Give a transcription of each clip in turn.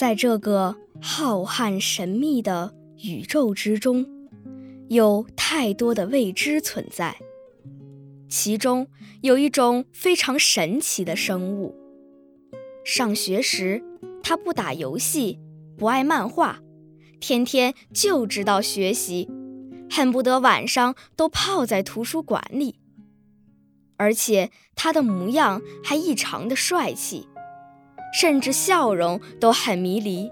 在这个浩瀚神秘的宇宙之中，有太多的未知存在。其中有一种非常神奇的生物。上学时，他不打游戏，不爱漫画，天天就知道学习，恨不得晚上都泡在图书馆里。而且他的模样还异常的帅气，甚至笑容都很迷离。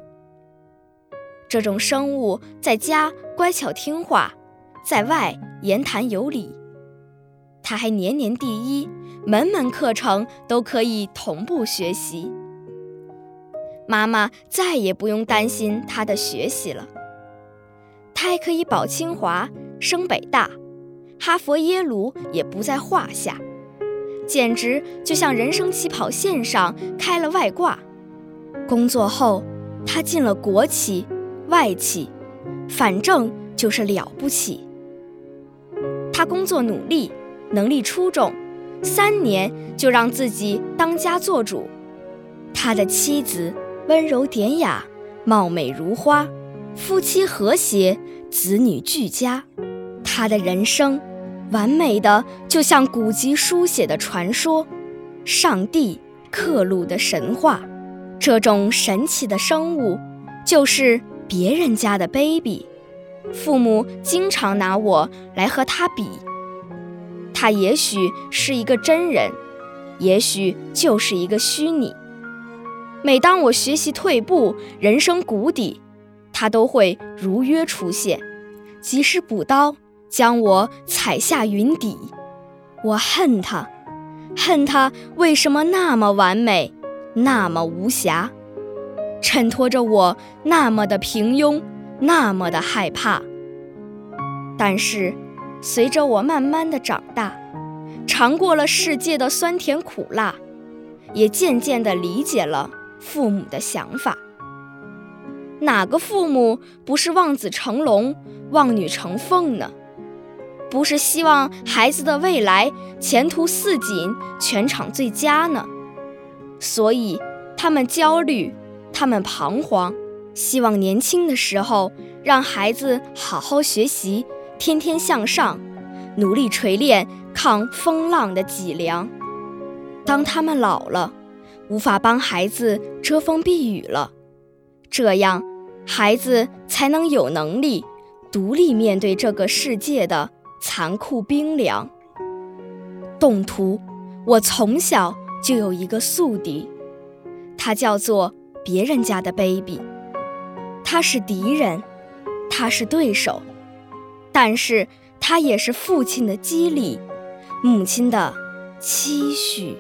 这种生物在家乖巧听话，在外言谈有礼。他还年年第一，门门课程都可以同步学习。妈妈再也不用担心他的学习了，他还可以保清华、升北大，哈佛、耶鲁也不在话下。简直就像人生起跑线上开了外挂。工作后，他进了国企、外企，反正就是了不起。他工作努力，能力出众，三年就让自己当家做主。他的妻子温柔典雅，貌美如花，夫妻和谐，子女俱佳。他的人生。完美的，就像古籍书写的传说，上帝刻录的神话。这种神奇的生物，就是别人家的 baby。父母经常拿我来和他比。他也许是一个真人，也许就是一个虚拟。每当我学习退步，人生谷底，他都会如约出现，及时补刀。将我踩下云底，我恨他，恨他为什么那么完美，那么无瑕，衬托着我那么的平庸，那么的害怕。但是，随着我慢慢的长大，尝过了世界的酸甜苦辣，也渐渐的理解了父母的想法。哪个父母不是望子成龙，望女成凤呢？不是希望孩子的未来前途似锦、全场最佳呢？所以他们焦虑，他们彷徨，希望年轻的时候让孩子好好学习，天天向上，努力锤炼抗风浪的脊梁。当他们老了，无法帮孩子遮风避雨了，这样孩子才能有能力独立面对这个世界的。残酷冰凉。动图，我从小就有一个宿敌，他叫做别人家的 baby。他是敌人，他是对手，但是他也是父亲的激励，母亲的期许。